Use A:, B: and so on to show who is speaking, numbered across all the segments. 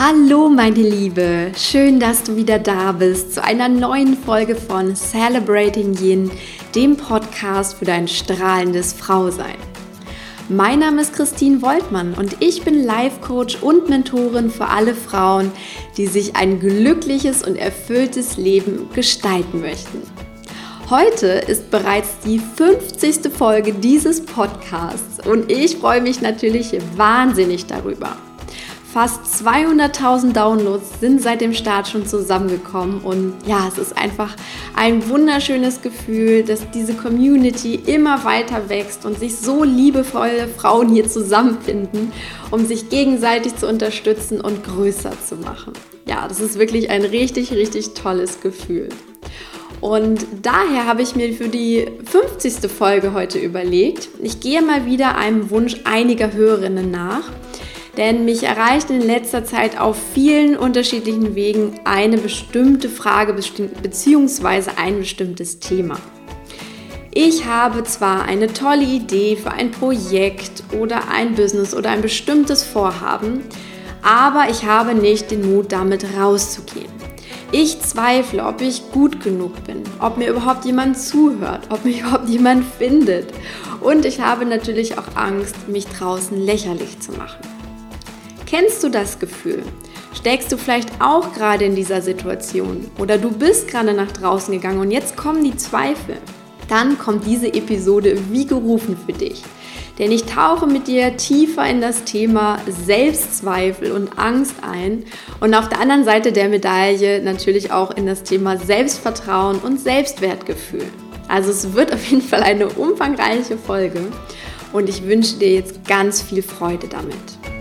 A: Hallo meine Liebe, schön, dass du wieder da bist zu einer neuen Folge von Celebrating Yin, dem Podcast für dein strahlendes Frausein. Mein Name ist Christine Woltmann und ich bin Life Coach und Mentorin für alle Frauen, die sich ein glückliches und erfülltes Leben gestalten möchten. Heute ist bereits die 50. Folge dieses Podcasts und ich freue mich natürlich wahnsinnig darüber. Fast 200.000 Downloads sind seit dem Start schon zusammengekommen und ja, es ist einfach ein wunderschönes Gefühl, dass diese Community immer weiter wächst und sich so liebevolle Frauen hier zusammenfinden, um sich gegenseitig zu unterstützen und größer zu machen. Ja, das ist wirklich ein richtig, richtig tolles Gefühl. Und daher habe ich mir für die 50. Folge heute überlegt, ich gehe mal wieder einem Wunsch einiger Hörerinnen nach denn mich erreicht in letzter Zeit auf vielen unterschiedlichen Wegen eine bestimmte Frage bzw. ein bestimmtes Thema. Ich habe zwar eine tolle Idee für ein Projekt oder ein Business oder ein bestimmtes Vorhaben, aber ich habe nicht den Mut, damit rauszugehen. Ich zweifle, ob ich gut genug bin, ob mir überhaupt jemand zuhört, ob mich überhaupt jemand findet. Und ich habe natürlich auch Angst, mich draußen lächerlich zu machen. Kennst du das Gefühl? Steckst du vielleicht auch gerade in dieser Situation oder du bist gerade nach draußen gegangen und jetzt kommen die Zweifel? Dann kommt diese Episode wie gerufen für dich. Denn ich tauche mit dir tiefer in das Thema Selbstzweifel und Angst ein und auf der anderen Seite der Medaille natürlich auch in das Thema Selbstvertrauen und Selbstwertgefühl. Also es wird auf jeden Fall eine umfangreiche Folge und ich wünsche dir jetzt ganz viel Freude damit.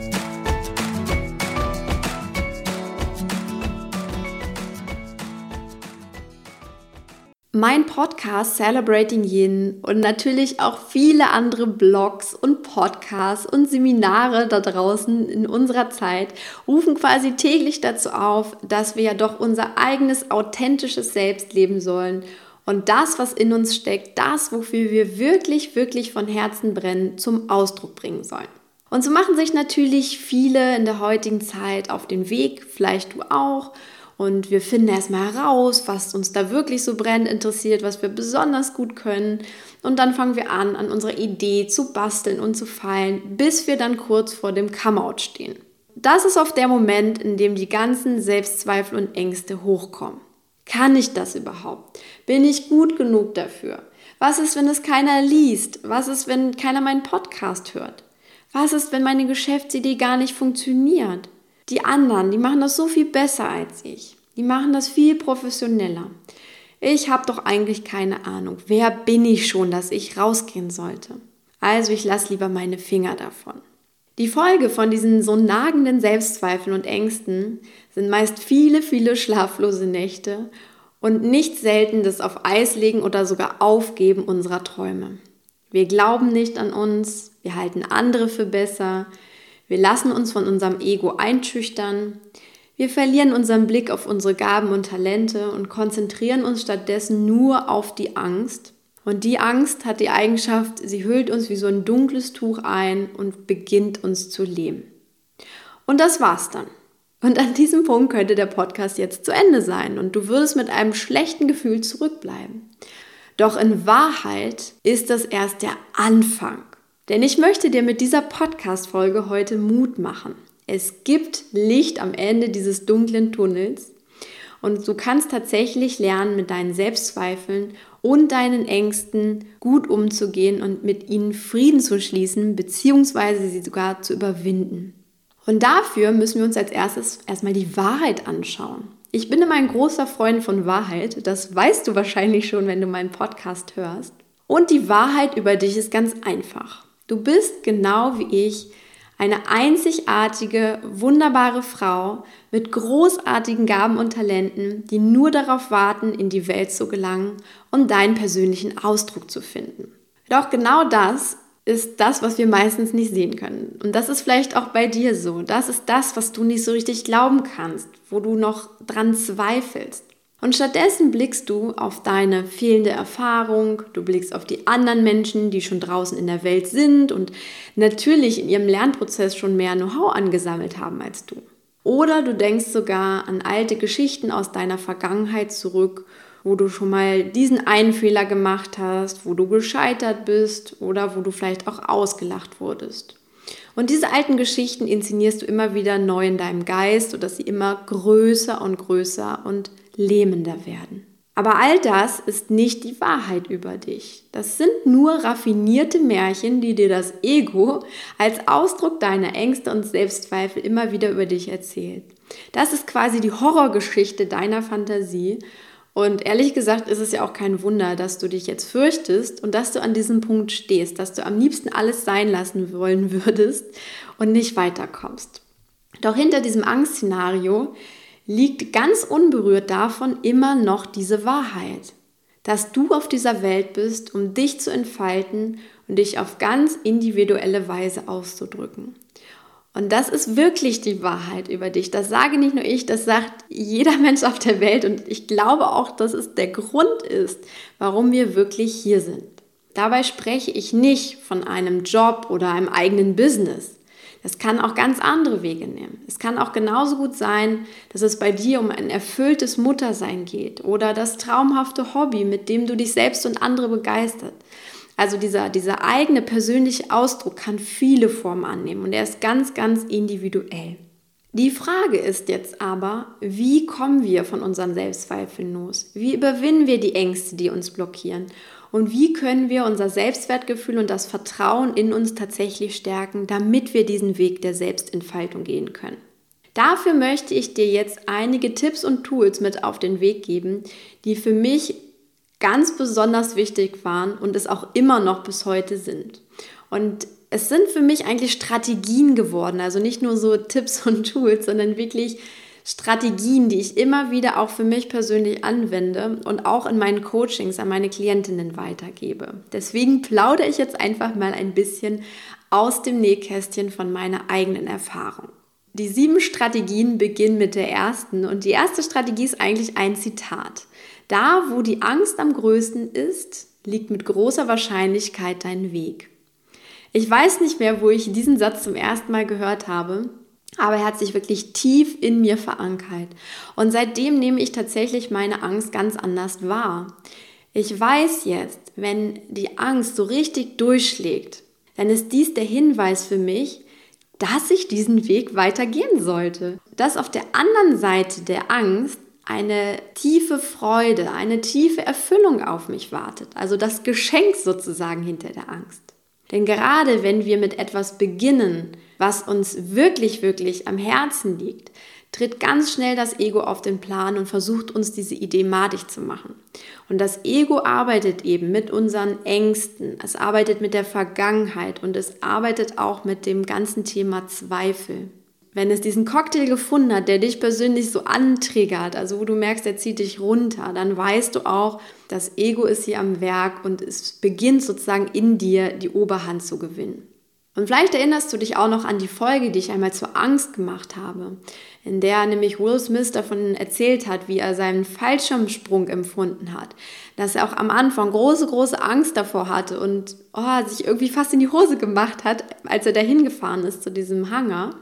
A: Mein Podcast Celebrating Yin und natürlich auch viele andere Blogs und Podcasts und Seminare da draußen in unserer Zeit rufen quasi täglich dazu auf, dass wir ja doch unser eigenes authentisches Selbst leben sollen und das, was in uns steckt, das, wofür wir wirklich, wirklich von Herzen brennen, zum Ausdruck bringen sollen. Und so machen sich natürlich viele in der heutigen Zeit auf den Weg, vielleicht du auch, und wir finden erstmal heraus, was uns da wirklich so brennend interessiert, was wir besonders gut können. Und dann fangen wir an, an unserer Idee zu basteln und zu feilen, bis wir dann kurz vor dem Come-out stehen. Das ist oft der Moment, in dem die ganzen Selbstzweifel und Ängste hochkommen. Kann ich das überhaupt? Bin ich gut genug dafür? Was ist, wenn es keiner liest? Was ist, wenn keiner meinen Podcast hört? Was ist, wenn meine Geschäftsidee gar nicht funktioniert? Die anderen, die machen das so viel besser als ich. Die machen das viel professioneller. Ich habe doch eigentlich keine Ahnung. Wer bin ich schon, dass ich rausgehen sollte? Also ich lasse lieber meine Finger davon. Die Folge von diesen so nagenden Selbstzweifeln und Ängsten sind meist viele, viele schlaflose Nächte und nicht selten das auf Eis legen oder sogar Aufgeben unserer Träume. Wir glauben nicht an uns, wir halten andere für besser, wir lassen uns von unserem Ego einschüchtern. Wir verlieren unseren Blick auf unsere Gaben und Talente und konzentrieren uns stattdessen nur auf die Angst. Und die Angst hat die Eigenschaft, sie hüllt uns wie so ein dunkles Tuch ein und beginnt uns zu lähmen. Und das war's dann. Und an diesem Punkt könnte der Podcast jetzt zu Ende sein und du würdest mit einem schlechten Gefühl zurückbleiben. Doch in Wahrheit ist das erst der Anfang. Denn ich möchte dir mit dieser Podcast-Folge heute Mut machen. Es gibt Licht am Ende dieses dunklen Tunnels und du kannst tatsächlich lernen, mit deinen Selbstzweifeln und deinen Ängsten gut umzugehen und mit ihnen Frieden zu schließen, beziehungsweise sie sogar zu überwinden. Und dafür müssen wir uns als erstes erstmal die Wahrheit anschauen. Ich bin immer ein großer Freund von Wahrheit. Das weißt du wahrscheinlich schon, wenn du meinen Podcast hörst. Und die Wahrheit über dich ist ganz einfach. Du bist genau wie ich eine einzigartige, wunderbare Frau mit großartigen Gaben und Talenten, die nur darauf warten, in die Welt zu gelangen, um deinen persönlichen Ausdruck zu finden. Doch genau das ist das, was wir meistens nicht sehen können. Und das ist vielleicht auch bei dir so. Das ist das, was du nicht so richtig glauben kannst, wo du noch dran zweifelst. Und stattdessen blickst du auf deine fehlende Erfahrung, du blickst auf die anderen Menschen, die schon draußen in der Welt sind und natürlich in ihrem Lernprozess schon mehr Know-how angesammelt haben als du. Oder du denkst sogar an alte Geschichten aus deiner Vergangenheit zurück, wo du schon mal diesen einen Fehler gemacht hast, wo du gescheitert bist oder wo du vielleicht auch ausgelacht wurdest. Und diese alten Geschichten inszenierst du immer wieder neu in deinem Geist, sodass sie immer größer und größer und lähmender werden. Aber all das ist nicht die Wahrheit über dich. Das sind nur raffinierte Märchen, die dir das Ego als Ausdruck deiner Ängste und Selbstzweifel immer wieder über dich erzählt. Das ist quasi die Horrorgeschichte deiner Fantasie und ehrlich gesagt ist es ja auch kein Wunder, dass du dich jetzt fürchtest und dass du an diesem Punkt stehst, dass du am liebsten alles sein lassen wollen würdest und nicht weiterkommst. Doch hinter diesem Angstszenario liegt ganz unberührt davon immer noch diese Wahrheit, dass du auf dieser Welt bist, um dich zu entfalten und dich auf ganz individuelle Weise auszudrücken. Und das ist wirklich die Wahrheit über dich. Das sage nicht nur ich, das sagt jeder Mensch auf der Welt. Und ich glaube auch, dass es der Grund ist, warum wir wirklich hier sind. Dabei spreche ich nicht von einem Job oder einem eigenen Business. Das kann auch ganz andere Wege nehmen. Es kann auch genauso gut sein, dass es bei dir um ein erfülltes Muttersein geht oder das traumhafte Hobby, mit dem du dich selbst und andere begeistert. Also dieser, dieser eigene persönliche Ausdruck kann viele Formen annehmen und er ist ganz, ganz individuell. Die Frage ist jetzt aber, wie kommen wir von unseren Selbstzweifeln los? Wie überwinden wir die Ängste, die uns blockieren? Und wie können wir unser Selbstwertgefühl und das Vertrauen in uns tatsächlich stärken, damit wir diesen Weg der Selbstentfaltung gehen können? Dafür möchte ich dir jetzt einige Tipps und Tools mit auf den Weg geben, die für mich ganz besonders wichtig waren und es auch immer noch bis heute sind. Und es sind für mich eigentlich Strategien geworden, also nicht nur so Tipps und Tools, sondern wirklich Strategien, die ich immer wieder auch für mich persönlich anwende und auch in meinen Coachings an meine Klientinnen weitergebe. Deswegen plaudere ich jetzt einfach mal ein bisschen aus dem Nähkästchen von meiner eigenen Erfahrung. Die sieben Strategien beginnen mit der ersten und die erste Strategie ist eigentlich ein Zitat. Da, wo die Angst am größten ist, liegt mit großer Wahrscheinlichkeit dein Weg. Ich weiß nicht mehr, wo ich diesen Satz zum ersten Mal gehört habe, aber er hat sich wirklich tief in mir verankert. Und seitdem nehme ich tatsächlich meine Angst ganz anders wahr. Ich weiß jetzt, wenn die Angst so richtig durchschlägt, dann ist dies der Hinweis für mich, dass ich diesen Weg weitergehen sollte. Dass auf der anderen Seite der Angst eine tiefe Freude, eine tiefe Erfüllung auf mich wartet. Also das Geschenk sozusagen hinter der Angst. Denn gerade wenn wir mit etwas beginnen, was uns wirklich, wirklich am Herzen liegt, tritt ganz schnell das Ego auf den Plan und versucht uns diese Idee madig zu machen. Und das Ego arbeitet eben mit unseren Ängsten, es arbeitet mit der Vergangenheit und es arbeitet auch mit dem ganzen Thema Zweifel. Wenn es diesen Cocktail gefunden hat, der dich persönlich so antriggert, also wo du merkst, er zieht dich runter, dann weißt du auch, das Ego ist hier am Werk und es beginnt sozusagen in dir die Oberhand zu gewinnen. Und vielleicht erinnerst du dich auch noch an die Folge, die ich einmal zur Angst gemacht habe, in der nämlich Will Smith davon erzählt hat, wie er seinen Fallschirmsprung empfunden hat. Dass er auch am Anfang große, große Angst davor hatte und oh, sich irgendwie fast in die Hose gemacht hat, als er dahin gefahren ist zu diesem Hangar.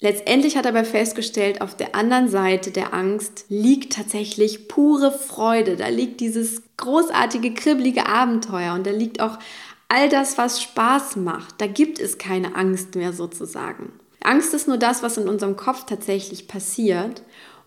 A: Letztendlich hat er aber festgestellt, auf der anderen Seite der Angst liegt tatsächlich pure Freude. Da liegt dieses großartige, kribbelige Abenteuer und da liegt auch all das, was Spaß macht. Da gibt es keine Angst mehr sozusagen. Angst ist nur das, was in unserem Kopf tatsächlich passiert.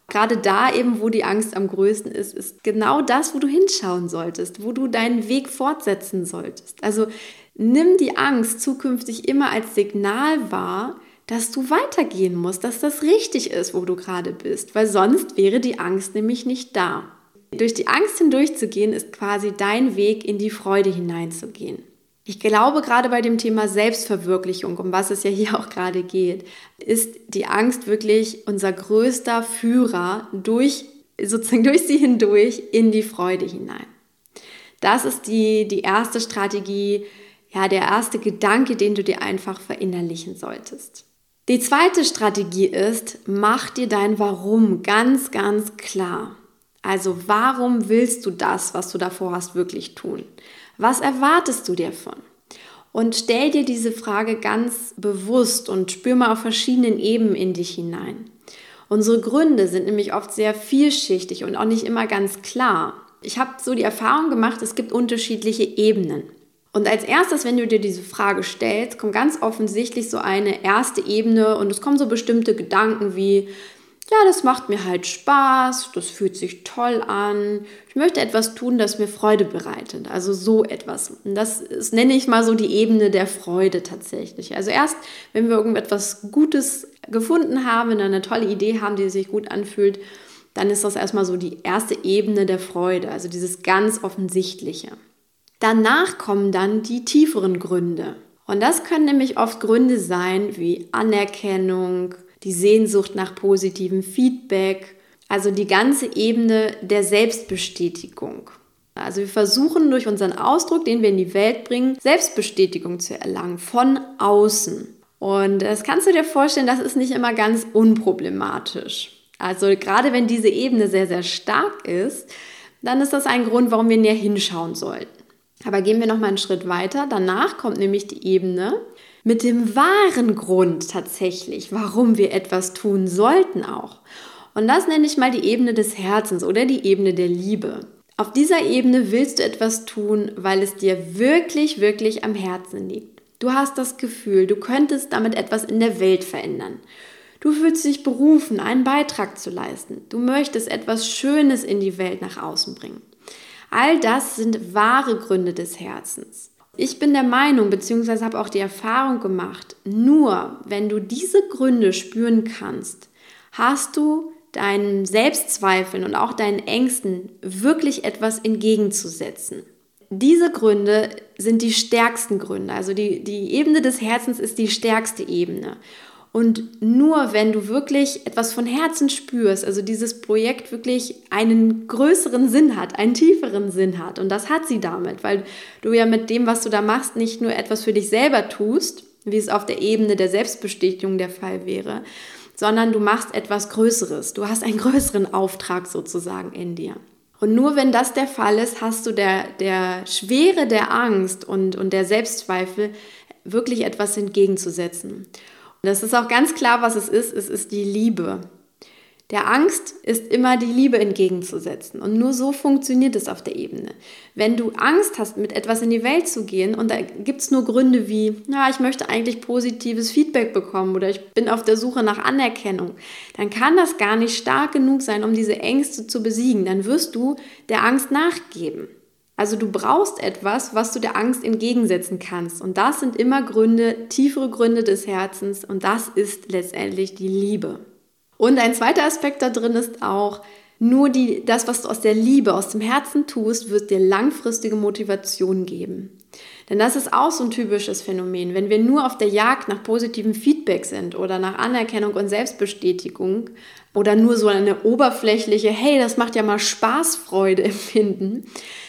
A: Gerade da eben, wo die Angst am größten ist, ist genau das, wo du hinschauen solltest, wo du deinen Weg fortsetzen solltest. Also nimm die Angst zukünftig immer als Signal wahr, dass du weitergehen musst, dass das richtig ist, wo du gerade bist, weil sonst wäre die Angst nämlich nicht da. Durch die Angst hindurchzugehen ist quasi dein Weg in die Freude hineinzugehen. Ich glaube, gerade bei dem Thema Selbstverwirklichung, um was es ja hier auch gerade geht, ist die Angst wirklich unser größter Führer durch, sozusagen durch sie hindurch in die Freude hinein. Das ist die, die erste Strategie, ja, der erste Gedanke, den du dir einfach verinnerlichen solltest. Die zweite Strategie ist, mach dir dein Warum ganz, ganz klar. Also warum willst du das, was du davor hast, wirklich tun? Was erwartest du dir von? Und stell dir diese Frage ganz bewusst und spür mal auf verschiedenen Ebenen in dich hinein. Unsere Gründe sind nämlich oft sehr vielschichtig und auch nicht immer ganz klar. Ich habe so die Erfahrung gemacht, es gibt unterschiedliche Ebenen. Und als erstes, wenn du dir diese Frage stellst, kommt ganz offensichtlich so eine erste Ebene und es kommen so bestimmte Gedanken wie, ja, das macht mir halt Spaß, das fühlt sich toll an, ich möchte etwas tun, das mir Freude bereitet. Also so etwas. Und das ist, nenne ich mal so die Ebene der Freude tatsächlich. Also erst, wenn wir irgendetwas Gutes gefunden haben, wenn wir eine tolle Idee haben, die sich gut anfühlt, dann ist das erstmal so die erste Ebene der Freude, also dieses ganz Offensichtliche. Danach kommen dann die tieferen Gründe. Und das können nämlich oft Gründe sein wie Anerkennung, die Sehnsucht nach positivem Feedback, also die ganze Ebene der Selbstbestätigung. Also wir versuchen durch unseren Ausdruck, den wir in die Welt bringen, Selbstbestätigung zu erlangen von außen. Und das kannst du dir vorstellen, das ist nicht immer ganz unproblematisch. Also gerade wenn diese Ebene sehr, sehr stark ist, dann ist das ein Grund, warum wir näher hinschauen sollten. Aber gehen wir noch mal einen Schritt weiter. Danach kommt nämlich die Ebene mit dem wahren Grund tatsächlich, warum wir etwas tun sollten auch. Und das nenne ich mal die Ebene des Herzens oder die Ebene der Liebe. Auf dieser Ebene willst du etwas tun, weil es dir wirklich, wirklich am Herzen liegt. Du hast das Gefühl, du könntest damit etwas in der Welt verändern. Du fühlst dich berufen, einen Beitrag zu leisten. Du möchtest etwas Schönes in die Welt nach außen bringen. All das sind wahre Gründe des Herzens. Ich bin der Meinung, beziehungsweise habe auch die Erfahrung gemacht, nur wenn du diese Gründe spüren kannst, hast du deinen Selbstzweifeln und auch deinen Ängsten wirklich etwas entgegenzusetzen. Diese Gründe sind die stärksten Gründe. Also die, die Ebene des Herzens ist die stärkste Ebene. Und nur wenn du wirklich etwas von Herzen spürst, also dieses Projekt wirklich einen größeren Sinn hat, einen tieferen Sinn hat, und das hat sie damit, weil du ja mit dem, was du da machst, nicht nur etwas für dich selber tust, wie es auf der Ebene der Selbstbestätigung der Fall wäre, sondern du machst etwas Größeres. Du hast einen größeren Auftrag sozusagen in dir. Und nur wenn das der Fall ist, hast du der, der Schwere der Angst und, und der Selbstzweifel wirklich etwas entgegenzusetzen. Das ist auch ganz klar, was es ist. Es ist die Liebe. Der Angst ist immer die Liebe entgegenzusetzen. Und nur so funktioniert es auf der Ebene. Wenn du Angst hast, mit etwas in die Welt zu gehen, und da gibt es nur Gründe wie, ja, ich möchte eigentlich positives Feedback bekommen oder ich bin auf der Suche nach Anerkennung, dann kann das gar nicht stark genug sein, um diese Ängste zu besiegen. Dann wirst du der Angst nachgeben. Also du brauchst etwas, was du der Angst entgegensetzen kannst. Und das sind immer Gründe, tiefere Gründe des Herzens. Und das ist letztendlich die Liebe. Und ein zweiter Aspekt da drin ist auch, nur die, das, was du aus der Liebe, aus dem Herzen tust, wird dir langfristige Motivation geben. Denn das ist auch so ein typisches Phänomen. Wenn wir nur auf der Jagd nach positivem Feedback sind oder nach Anerkennung und Selbstbestätigung oder nur so eine oberflächliche, hey, das macht ja mal Spaßfreude empfinden,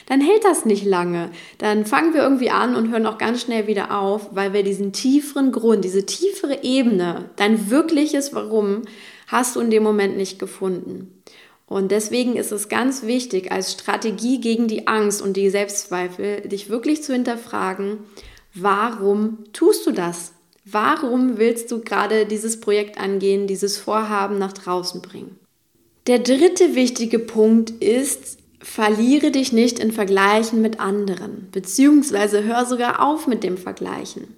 A: dann hält das nicht lange. Dann fangen wir irgendwie an und hören auch ganz schnell wieder auf, weil wir diesen tieferen Grund, diese tiefere Ebene, dein wirkliches Warum, hast du in dem Moment nicht gefunden. Und deswegen ist es ganz wichtig, als Strategie gegen die Angst und die Selbstzweifel, dich wirklich zu hinterfragen, warum tust du das? Warum willst du gerade dieses Projekt angehen, dieses Vorhaben nach draußen bringen? Der dritte wichtige Punkt ist, verliere dich nicht in Vergleichen mit anderen, beziehungsweise hör sogar auf mit dem Vergleichen.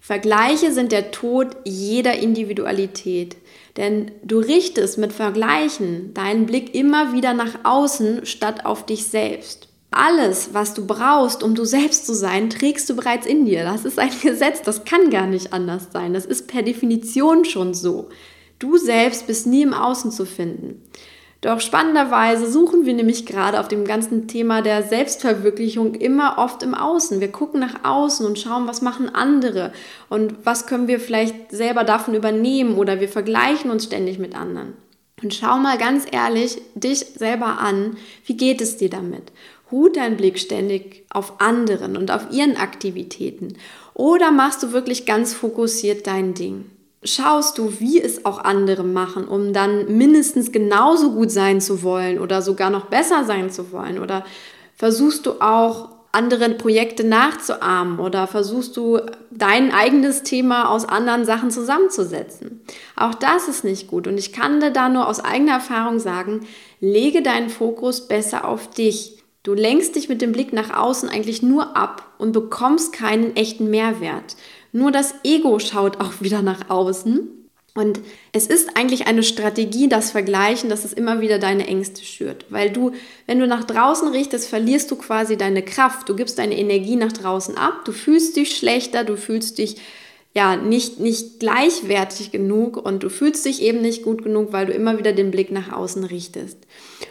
A: Vergleiche sind der Tod jeder Individualität. Denn du richtest mit Vergleichen deinen Blick immer wieder nach außen statt auf dich selbst. Alles, was du brauchst, um du selbst zu sein, trägst du bereits in dir. Das ist ein Gesetz, das kann gar nicht anders sein. Das ist per Definition schon so. Du selbst bist nie im Außen zu finden. Doch spannenderweise suchen wir nämlich gerade auf dem ganzen Thema der Selbstverwirklichung immer oft im Außen. Wir gucken nach außen und schauen, was machen andere und was können wir vielleicht selber davon übernehmen oder wir vergleichen uns ständig mit anderen. Und schau mal ganz ehrlich dich selber an, wie geht es dir damit? Hut deinen Blick ständig auf anderen und auf ihren Aktivitäten oder machst du wirklich ganz fokussiert dein Ding? Schaust du, wie es auch andere machen, um dann mindestens genauso gut sein zu wollen oder sogar noch besser sein zu wollen? Oder versuchst du auch andere Projekte nachzuahmen oder versuchst du dein eigenes Thema aus anderen Sachen zusammenzusetzen. Auch das ist nicht gut und ich kann dir da nur aus eigener Erfahrung sagen, lege deinen Fokus besser auf dich. Du lenkst dich mit dem Blick nach außen eigentlich nur ab und bekommst keinen echten Mehrwert. Nur das Ego schaut auch wieder nach außen und es ist eigentlich eine Strategie, das Vergleichen, dass es immer wieder deine Ängste schürt. Weil du, wenn du nach draußen richtest, verlierst du quasi deine Kraft. Du gibst deine Energie nach draußen ab. Du fühlst dich schlechter, du fühlst dich ja nicht, nicht gleichwertig genug und du fühlst dich eben nicht gut genug, weil du immer wieder den Blick nach außen richtest.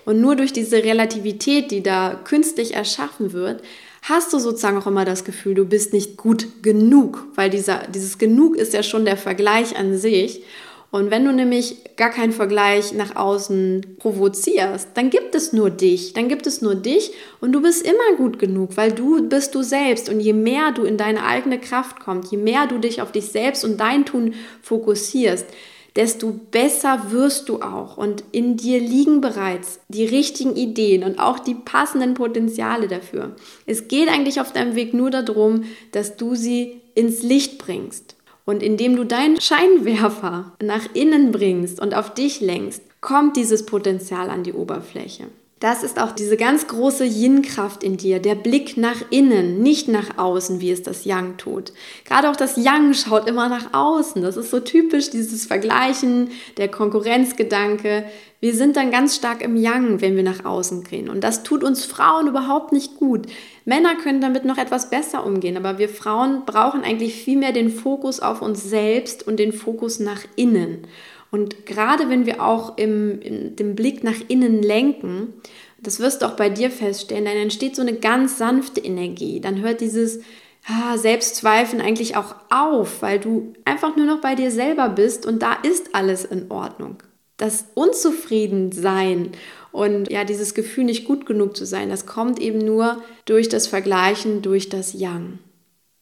A: Und nur durch diese Relativität, die da künstlich erschaffen wird, hast du sozusagen auch immer das Gefühl, du bist nicht gut genug, weil dieser, dieses Genug ist ja schon der Vergleich an sich. Und wenn du nämlich gar keinen Vergleich nach außen provozierst, dann gibt es nur dich, dann gibt es nur dich und du bist immer gut genug, weil du bist du selbst. Und je mehr du in deine eigene Kraft kommst, je mehr du dich auf dich selbst und dein Tun fokussierst, desto besser wirst du auch. Und in dir liegen bereits die richtigen Ideen und auch die passenden Potenziale dafür. Es geht eigentlich auf deinem Weg nur darum, dass du sie ins Licht bringst. Und indem du deinen Scheinwerfer nach innen bringst und auf dich lenkst, kommt dieses Potenzial an die Oberfläche. Das ist auch diese ganz große Yin-Kraft in dir, der Blick nach innen, nicht nach außen, wie es das Yang tut. Gerade auch das Yang schaut immer nach außen. Das ist so typisch, dieses Vergleichen, der Konkurrenzgedanke. Wir sind dann ganz stark im Yang, wenn wir nach außen gehen. Und das tut uns Frauen überhaupt nicht gut. Männer können damit noch etwas besser umgehen, aber wir Frauen brauchen eigentlich viel mehr den Fokus auf uns selbst und den Fokus nach innen. Und gerade wenn wir auch im, im, den Blick nach innen lenken, das wirst du auch bei dir feststellen, dann entsteht so eine ganz sanfte Energie. Dann hört dieses ah, Selbstzweifeln eigentlich auch auf, weil du einfach nur noch bei dir selber bist und da ist alles in Ordnung. Das Unzufriedensein und ja, dieses Gefühl, nicht gut genug zu sein, das kommt eben nur durch das Vergleichen, durch das Yang.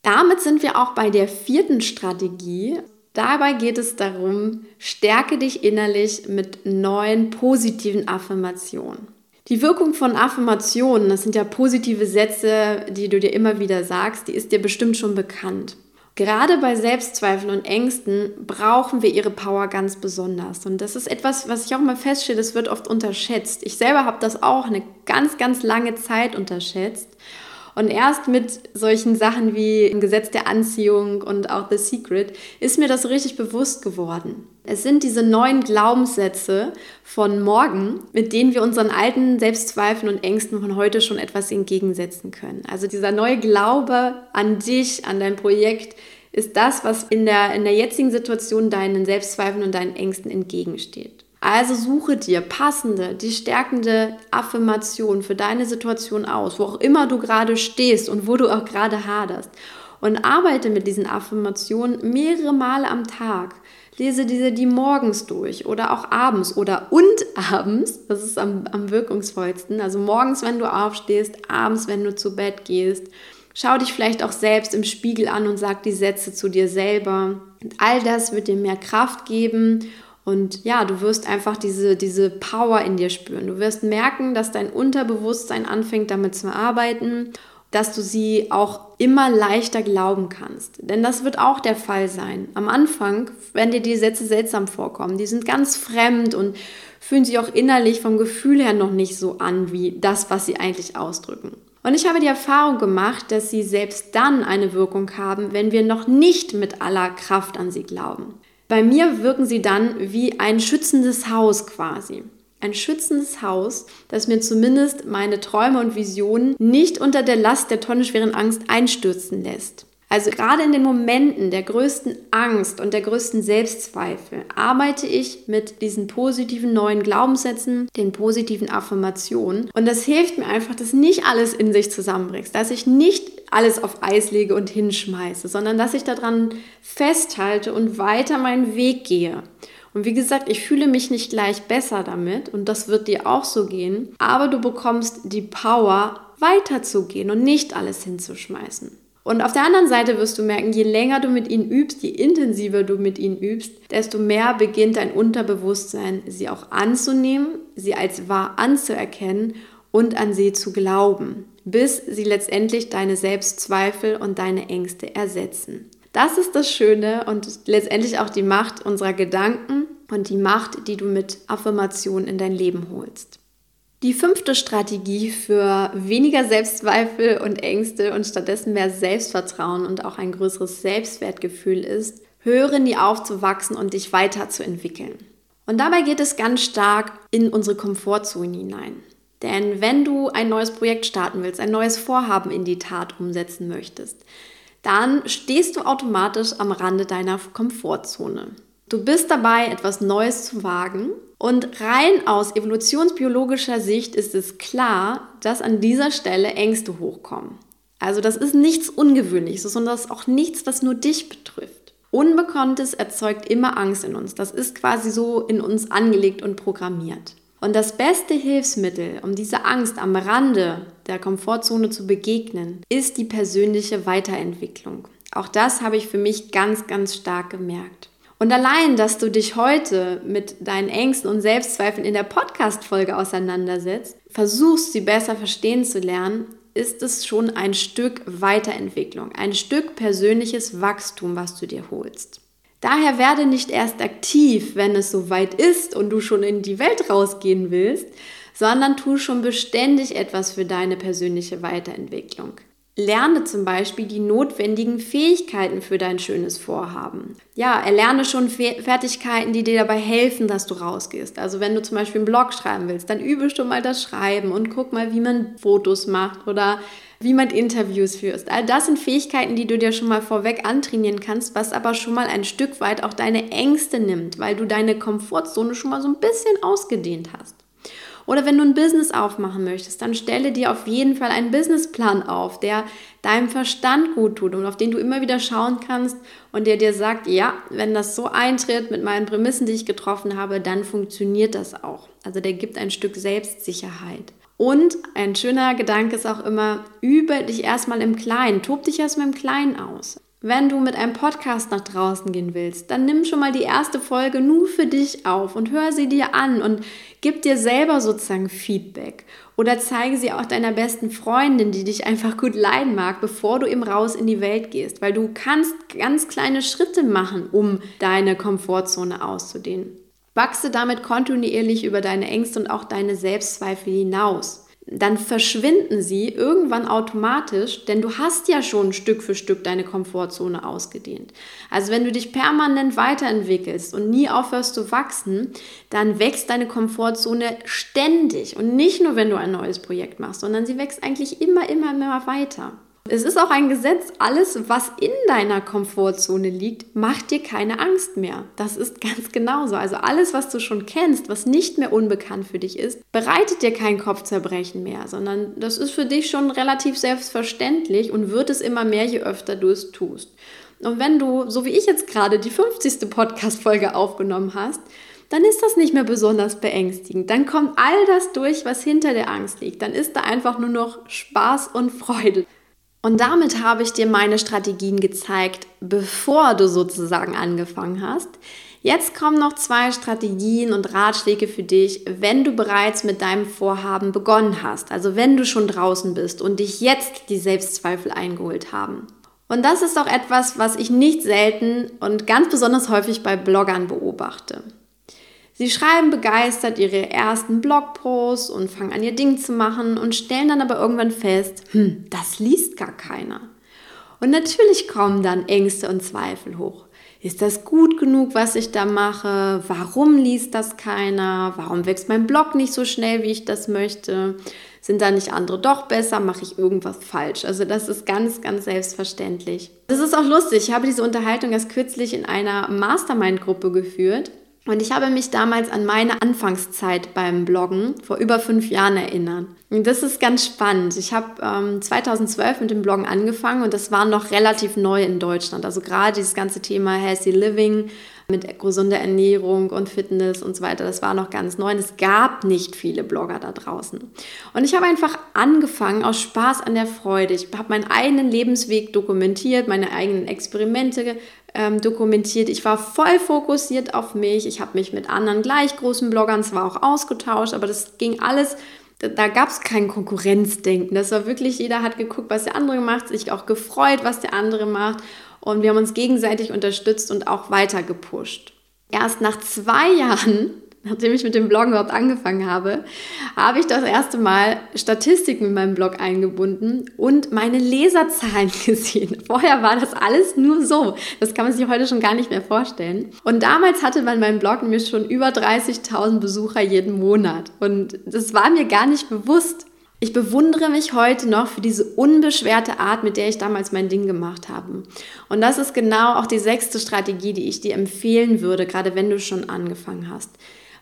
A: Damit sind wir auch bei der vierten Strategie Dabei geht es darum, stärke dich innerlich mit neuen positiven Affirmationen. Die Wirkung von Affirmationen, das sind ja positive Sätze, die du dir immer wieder sagst, die ist dir bestimmt schon bekannt. Gerade bei Selbstzweifeln und Ängsten brauchen wir ihre Power ganz besonders. Und das ist etwas, was ich auch mal feststelle, das wird oft unterschätzt. Ich selber habe das auch eine ganz, ganz lange Zeit unterschätzt. Und erst mit solchen Sachen wie im Gesetz der Anziehung und auch The Secret ist mir das richtig bewusst geworden. Es sind diese neuen Glaubenssätze von morgen, mit denen wir unseren alten Selbstzweifeln und Ängsten von heute schon etwas entgegensetzen können. Also dieser neue Glaube an dich, an dein Projekt, ist das, was in der, in der jetzigen Situation deinen Selbstzweifeln und deinen Ängsten entgegensteht. Also suche dir passende, die stärkende Affirmation für deine Situation aus, wo auch immer du gerade stehst und wo du auch gerade haderst. Und arbeite mit diesen Affirmationen mehrere Male am Tag. Lese diese die morgens durch oder auch abends oder und abends. Das ist am, am wirkungsvollsten. Also morgens, wenn du aufstehst, abends, wenn du zu Bett gehst. Schau dich vielleicht auch selbst im Spiegel an und sag die Sätze zu dir selber. Und all das wird dir mehr Kraft geben und ja, du wirst einfach diese, diese Power in dir spüren. Du wirst merken, dass dein Unterbewusstsein anfängt damit zu arbeiten, dass du sie auch immer leichter glauben kannst. Denn das wird auch der Fall sein. Am Anfang, wenn dir die Sätze seltsam vorkommen, die sind ganz fremd und fühlen sich auch innerlich vom Gefühl her noch nicht so an wie das, was sie eigentlich ausdrücken. Und ich habe die Erfahrung gemacht, dass sie selbst dann eine Wirkung haben, wenn wir noch nicht mit aller Kraft an sie glauben. Bei mir wirken sie dann wie ein schützendes Haus quasi. Ein schützendes Haus, das mir zumindest meine Träume und Visionen nicht unter der Last der tonnenschweren Angst einstürzen lässt. Also gerade in den Momenten der größten Angst und der größten Selbstzweifel arbeite ich mit diesen positiven neuen Glaubenssätzen, den positiven Affirmationen. Und das hilft mir einfach, dass nicht alles in sich zusammenbricht, dass ich nicht alles auf Eis lege und hinschmeiße, sondern dass ich daran festhalte und weiter meinen Weg gehe. Und wie gesagt, ich fühle mich nicht gleich besser damit und das wird dir auch so gehen, aber du bekommst die Power, weiterzugehen und nicht alles hinzuschmeißen. Und auf der anderen Seite wirst du merken, je länger du mit ihnen übst, je intensiver du mit ihnen übst, desto mehr beginnt dein Unterbewusstsein, sie auch anzunehmen, sie als wahr anzuerkennen und an sie zu glauben. bis sie letztendlich deine Selbstzweifel und deine Ängste ersetzen. Das ist das Schöne und letztendlich auch die Macht unserer Gedanken und die Macht, die du mit Affirmation in dein Leben holst. Die fünfte Strategie für weniger Selbstzweifel und Ängste und stattdessen mehr Selbstvertrauen und auch ein größeres Selbstwertgefühl ist, höre nie auf zu wachsen und dich weiterzuentwickeln. Und dabei geht es ganz stark in unsere Komfortzone hinein. Denn wenn du ein neues Projekt starten willst, ein neues Vorhaben in die Tat umsetzen möchtest, dann stehst du automatisch am Rande deiner Komfortzone. Du bist dabei, etwas Neues zu wagen und rein aus evolutionsbiologischer Sicht ist es klar, dass an dieser Stelle Ängste hochkommen. Also das ist nichts Ungewöhnliches, sondern das ist auch nichts, was nur dich betrifft. Unbekanntes erzeugt immer Angst in uns. Das ist quasi so in uns angelegt und programmiert. Und das beste Hilfsmittel, um dieser Angst am Rande der Komfortzone zu begegnen, ist die persönliche Weiterentwicklung. Auch das habe ich für mich ganz, ganz stark gemerkt. Und allein, dass du dich heute mit deinen Ängsten und Selbstzweifeln in der Podcast-Folge auseinandersetzt, versuchst, sie besser verstehen zu lernen, ist es schon ein Stück Weiterentwicklung, ein Stück persönliches Wachstum, was du dir holst. Daher werde nicht erst aktiv, wenn es soweit ist und du schon in die Welt rausgehen willst, sondern tu schon beständig etwas für deine persönliche Weiterentwicklung. Lerne zum Beispiel die notwendigen Fähigkeiten für dein schönes Vorhaben. Ja, erlerne schon Fertigkeiten, die dir dabei helfen, dass du rausgehst. Also wenn du zum Beispiel einen Blog schreiben willst, dann übe schon mal das Schreiben und guck mal, wie man Fotos macht oder wie man Interviews führt. All das sind Fähigkeiten, die du dir schon mal vorweg antrainieren kannst, was aber schon mal ein Stück weit auch deine Ängste nimmt, weil du deine Komfortzone schon mal so ein bisschen ausgedehnt hast. Oder wenn du ein Business aufmachen möchtest, dann stelle dir auf jeden Fall einen Businessplan auf, der deinem Verstand gut tut und auf den du immer wieder schauen kannst und der dir sagt, ja, wenn das so eintritt mit meinen Prämissen, die ich getroffen habe, dann funktioniert das auch. Also der gibt ein Stück Selbstsicherheit. Und ein schöner Gedanke ist auch immer, übe dich erstmal im Kleinen, tob dich erstmal im Kleinen aus. Wenn du mit einem Podcast nach draußen gehen willst, dann nimm schon mal die erste Folge nur für dich auf und hör sie dir an und gib dir selber sozusagen Feedback. Oder zeige sie auch deiner besten Freundin, die dich einfach gut leiden mag, bevor du eben raus in die Welt gehst. Weil du kannst ganz kleine Schritte machen, um deine Komfortzone auszudehnen. Wachse damit kontinuierlich über deine Ängste und auch deine Selbstzweifel hinaus. Dann verschwinden sie irgendwann automatisch, denn du hast ja schon Stück für Stück deine Komfortzone ausgedehnt. Also wenn du dich permanent weiterentwickelst und nie aufhörst zu wachsen, dann wächst deine Komfortzone ständig und nicht nur, wenn du ein neues Projekt machst, sondern sie wächst eigentlich immer, immer, immer weiter. Es ist auch ein Gesetz, alles, was in deiner Komfortzone liegt, macht dir keine Angst mehr. Das ist ganz genauso. Also alles, was du schon kennst, was nicht mehr unbekannt für dich ist, bereitet dir kein Kopfzerbrechen mehr, sondern das ist für dich schon relativ selbstverständlich und wird es immer mehr, je öfter du es tust. Und wenn du, so wie ich jetzt gerade, die 50. Podcast-Folge aufgenommen hast, dann ist das nicht mehr besonders beängstigend. Dann kommt all das durch, was hinter der Angst liegt. Dann ist da einfach nur noch Spaß und Freude. Und damit habe ich dir meine Strategien gezeigt, bevor du sozusagen angefangen hast. Jetzt kommen noch zwei Strategien und Ratschläge für dich, wenn du bereits mit deinem Vorhaben begonnen hast. Also wenn du schon draußen bist und dich jetzt die Selbstzweifel eingeholt haben. Und das ist auch etwas, was ich nicht selten und ganz besonders häufig bei Bloggern beobachte. Sie schreiben begeistert ihre ersten Blogposts und fangen an, ihr Ding zu machen und stellen dann aber irgendwann fest, hm, das liest gar keiner. Und natürlich kommen dann Ängste und Zweifel hoch. Ist das gut genug, was ich da mache? Warum liest das keiner? Warum wächst mein Blog nicht so schnell, wie ich das möchte? Sind da nicht andere doch besser? Mache ich irgendwas falsch? Also das ist ganz, ganz selbstverständlich. Das ist auch lustig. Ich habe diese Unterhaltung erst kürzlich in einer Mastermind-Gruppe geführt. Und ich habe mich damals an meine Anfangszeit beim Bloggen vor über fünf Jahren erinnert. Und das ist ganz spannend. Ich habe ähm, 2012 mit dem Bloggen angefangen und das war noch relativ neu in Deutschland. Also gerade dieses ganze Thema Healthy Living mit gesunder Ernährung und Fitness und so weiter, das war noch ganz neu. Und es gab nicht viele Blogger da draußen. Und ich habe einfach angefangen aus Spaß an der Freude. Ich habe meinen eigenen Lebensweg dokumentiert, meine eigenen Experimente ähm, dokumentiert. Ich war voll fokussiert auf mich. Ich habe mich mit anderen gleich großen Bloggern zwar auch ausgetauscht, aber das ging alles da gab es kein Konkurrenzdenken. Das war wirklich, jeder hat geguckt, was der andere macht, sich auch gefreut, was der andere macht. Und wir haben uns gegenseitig unterstützt und auch weiter gepusht. Erst nach zwei Jahren nachdem ich mit dem Blog überhaupt angefangen habe, habe ich das erste Mal Statistiken in meinem Blog eingebunden und meine Leserzahlen gesehen. Vorher war das alles nur so. Das kann man sich heute schon gar nicht mehr vorstellen. Und damals hatte man meinem Blog nämlich schon über 30.000 Besucher jeden Monat. Und das war mir gar nicht bewusst. Ich bewundere mich heute noch für diese unbeschwerte Art, mit der ich damals mein Ding gemacht habe. Und das ist genau auch die sechste Strategie, die ich dir empfehlen würde, gerade wenn du schon angefangen hast.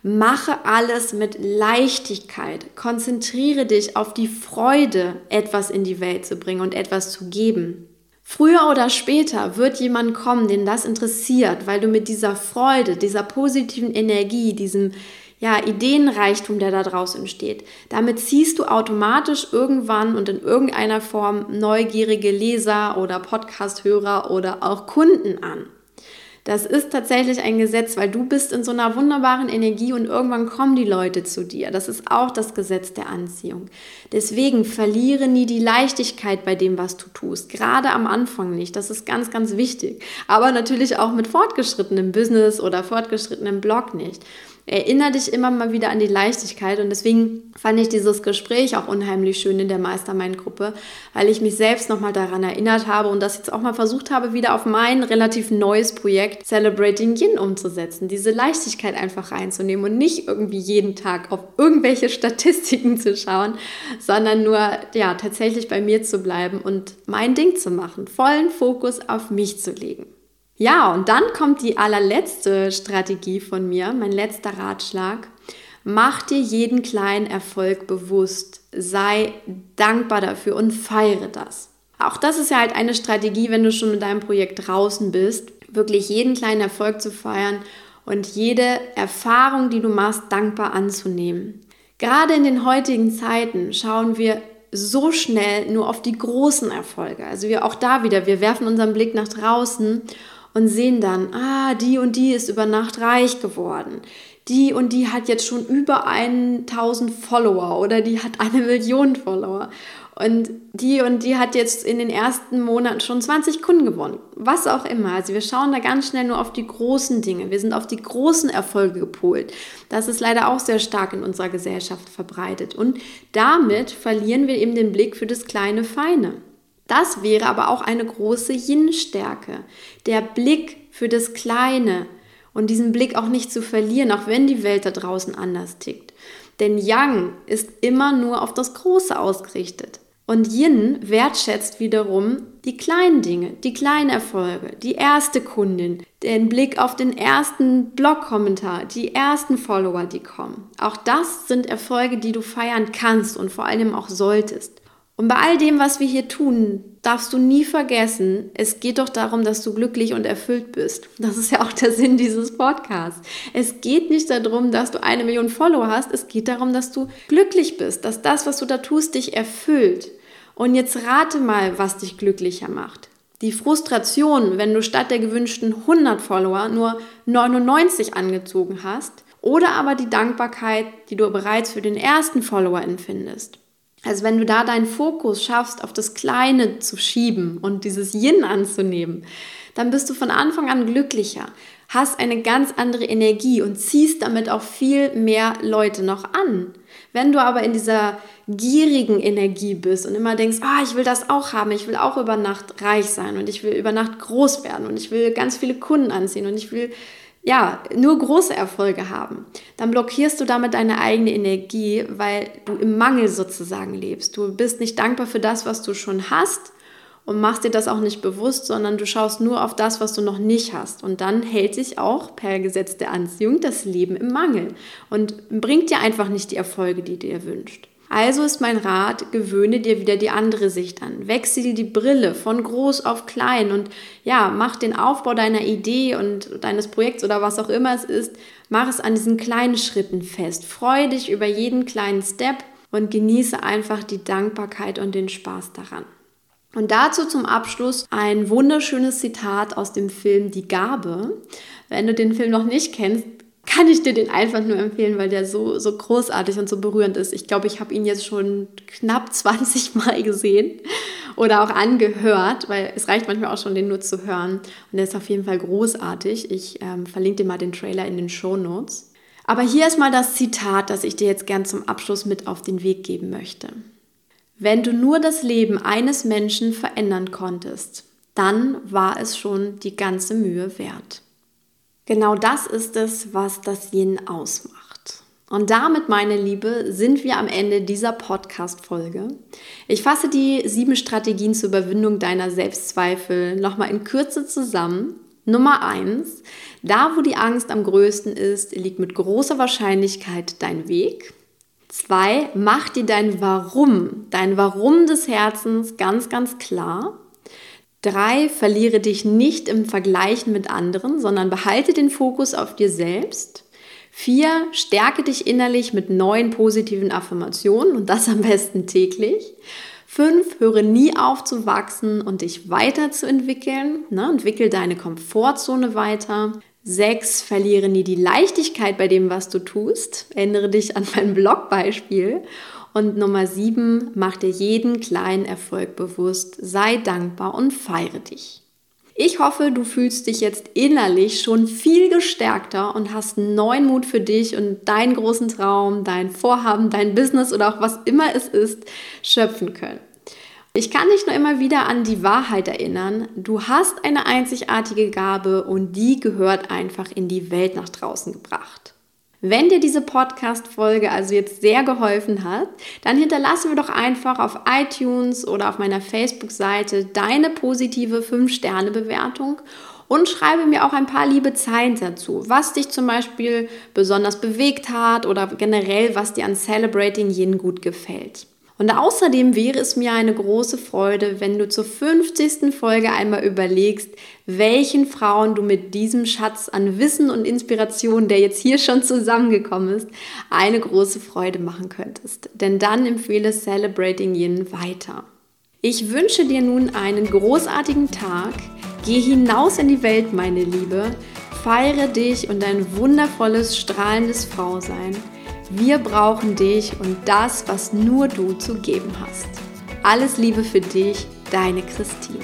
A: Mache alles mit Leichtigkeit. Konzentriere dich auf die Freude, etwas in die Welt zu bringen und etwas zu geben. Früher oder später wird jemand kommen, den das interessiert, weil du mit dieser Freude, dieser positiven Energie, diesem ja, Ideenreichtum, der da draußen entsteht, damit ziehst du automatisch irgendwann und in irgendeiner Form neugierige Leser oder Podcasthörer oder auch Kunden an. Das ist tatsächlich ein Gesetz, weil du bist in so einer wunderbaren Energie und irgendwann kommen die Leute zu dir. Das ist auch das Gesetz der Anziehung. Deswegen verliere nie die Leichtigkeit bei dem, was du tust. Gerade am Anfang nicht. Das ist ganz, ganz wichtig. Aber natürlich auch mit fortgeschrittenem Business oder fortgeschrittenem Blog nicht erinnere dich immer mal wieder an die Leichtigkeit. Und deswegen fand ich dieses Gespräch auch unheimlich schön in der Mastermind-Gruppe, weil ich mich selbst nochmal daran erinnert habe und das jetzt auch mal versucht habe, wieder auf mein relativ neues Projekt Celebrating Yin umzusetzen. Diese Leichtigkeit einfach reinzunehmen und nicht irgendwie jeden Tag auf irgendwelche Statistiken zu schauen, sondern nur ja tatsächlich bei mir zu bleiben und mein Ding zu machen, vollen Fokus auf mich zu legen. Ja, und dann kommt die allerletzte Strategie von mir, mein letzter Ratschlag. Mach dir jeden kleinen Erfolg bewusst, sei dankbar dafür und feiere das. Auch das ist ja halt eine Strategie, wenn du schon mit deinem Projekt draußen bist, wirklich jeden kleinen Erfolg zu feiern und jede Erfahrung, die du machst, dankbar anzunehmen. Gerade in den heutigen Zeiten schauen wir so schnell nur auf die großen Erfolge. Also wir auch da wieder, wir werfen unseren Blick nach draußen und sehen dann, ah, die und die ist über Nacht reich geworden. Die und die hat jetzt schon über 1000 Follower oder die hat eine Million Follower. Und die und die hat jetzt in den ersten Monaten schon 20 Kunden gewonnen. Was auch immer. Also wir schauen da ganz schnell nur auf die großen Dinge. Wir sind auf die großen Erfolge gepolt. Das ist leider auch sehr stark in unserer Gesellschaft verbreitet. Und damit verlieren wir eben den Blick für das kleine Feine. Das wäre aber auch eine große Yin-Stärke. Der Blick für das Kleine und diesen Blick auch nicht zu verlieren, auch wenn die Welt da draußen anders tickt. Denn Yang ist immer nur auf das Große ausgerichtet. Und Yin wertschätzt wiederum die kleinen Dinge, die kleinen Erfolge, die erste Kundin, den Blick auf den ersten Blog-Kommentar, die ersten Follower, die kommen. Auch das sind Erfolge, die du feiern kannst und vor allem auch solltest. Und bei all dem, was wir hier tun, darfst du nie vergessen, es geht doch darum, dass du glücklich und erfüllt bist. Das ist ja auch der Sinn dieses Podcasts. Es geht nicht darum, dass du eine Million Follower hast, es geht darum, dass du glücklich bist, dass das, was du da tust, dich erfüllt. Und jetzt rate mal, was dich glücklicher macht. Die Frustration, wenn du statt der gewünschten 100 Follower nur 99 angezogen hast, oder aber die Dankbarkeit, die du bereits für den ersten Follower empfindest. Also wenn du da deinen Fokus schaffst, auf das Kleine zu schieben und dieses Yin anzunehmen, dann bist du von Anfang an glücklicher, hast eine ganz andere Energie und ziehst damit auch viel mehr Leute noch an. Wenn du aber in dieser gierigen Energie bist und immer denkst, ah, ich will das auch haben, ich will auch über Nacht reich sein und ich will über Nacht groß werden und ich will ganz viele Kunden anziehen und ich will ja, nur große Erfolge haben, dann blockierst du damit deine eigene Energie, weil du im Mangel sozusagen lebst. Du bist nicht dankbar für das, was du schon hast und machst dir das auch nicht bewusst, sondern du schaust nur auf das, was du noch nicht hast. Und dann hält sich auch per Gesetz der Anziehung das Leben im Mangel und bringt dir einfach nicht die Erfolge, die dir wünscht. Also ist mein Rat, gewöhne dir wieder die andere Sicht an. Wechsle dir die Brille von groß auf klein und ja, mach den Aufbau deiner Idee und deines Projekts oder was auch immer es ist, mach es an diesen kleinen Schritten fest. Freue dich über jeden kleinen Step und genieße einfach die Dankbarkeit und den Spaß daran. Und dazu zum Abschluss ein wunderschönes Zitat aus dem Film Die Gabe. Wenn du den Film noch nicht kennst, kann ich dir den einfach nur empfehlen, weil der so, so großartig und so berührend ist. Ich glaube, ich habe ihn jetzt schon knapp 20 Mal gesehen oder auch angehört, weil es reicht manchmal auch schon, den nur zu hören. Und der ist auf jeden Fall großartig. Ich ähm, verlinke dir mal den Trailer in den Show Notes. Aber hier ist mal das Zitat, das ich dir jetzt gern zum Abschluss mit auf den Weg geben möchte. Wenn du nur das Leben eines Menschen verändern konntest, dann war es schon die ganze Mühe wert. Genau das ist es, was das Yin ausmacht. Und damit, meine Liebe, sind wir am Ende dieser Podcast-Folge. Ich fasse die sieben Strategien zur Überwindung deiner Selbstzweifel nochmal in Kürze zusammen. Nummer eins: Da, wo die Angst am größten ist, liegt mit großer Wahrscheinlichkeit dein Weg. Zwei, mach dir dein Warum, dein Warum des Herzens ganz, ganz klar. Drei, verliere dich nicht im Vergleichen mit anderen, sondern behalte den Fokus auf dir selbst. Vier, stärke dich innerlich mit neuen positiven Affirmationen und das am besten täglich. Fünf, höre nie auf zu wachsen und dich weiterzuentwickeln. Ne? Entwickel deine Komfortzone weiter. Sechs, verliere nie die Leichtigkeit bei dem, was du tust. Erinnere dich an mein Blogbeispiel. Und Nummer sieben, mach dir jeden kleinen Erfolg bewusst, sei dankbar und feiere dich. Ich hoffe, du fühlst dich jetzt innerlich schon viel gestärkter und hast neuen Mut für dich und deinen großen Traum, dein Vorhaben, dein Business oder auch was immer es ist, schöpfen können. Ich kann dich nur immer wieder an die Wahrheit erinnern. Du hast eine einzigartige Gabe und die gehört einfach in die Welt nach draußen gebracht. Wenn dir diese Podcast-Folge also jetzt sehr geholfen hat, dann hinterlasse mir doch einfach auf iTunes oder auf meiner Facebook-Seite deine positive 5-Sterne-Bewertung und schreibe mir auch ein paar liebe Zeilen dazu, was dich zum Beispiel besonders bewegt hat oder generell, was dir an Celebrating Yin gut gefällt. Und außerdem wäre es mir eine große Freude, wenn du zur 50. Folge einmal überlegst, welchen Frauen du mit diesem Schatz an Wissen und Inspiration, der jetzt hier schon zusammengekommen ist, eine große Freude machen könntest. Denn dann empfehle Celebrating Yin weiter. Ich wünsche dir nun einen großartigen Tag. Geh hinaus in die Welt, meine Liebe. Feiere dich und dein wundervolles, strahlendes Frausein. Wir brauchen dich und das, was nur du zu geben hast. Alles Liebe für dich, deine Christine.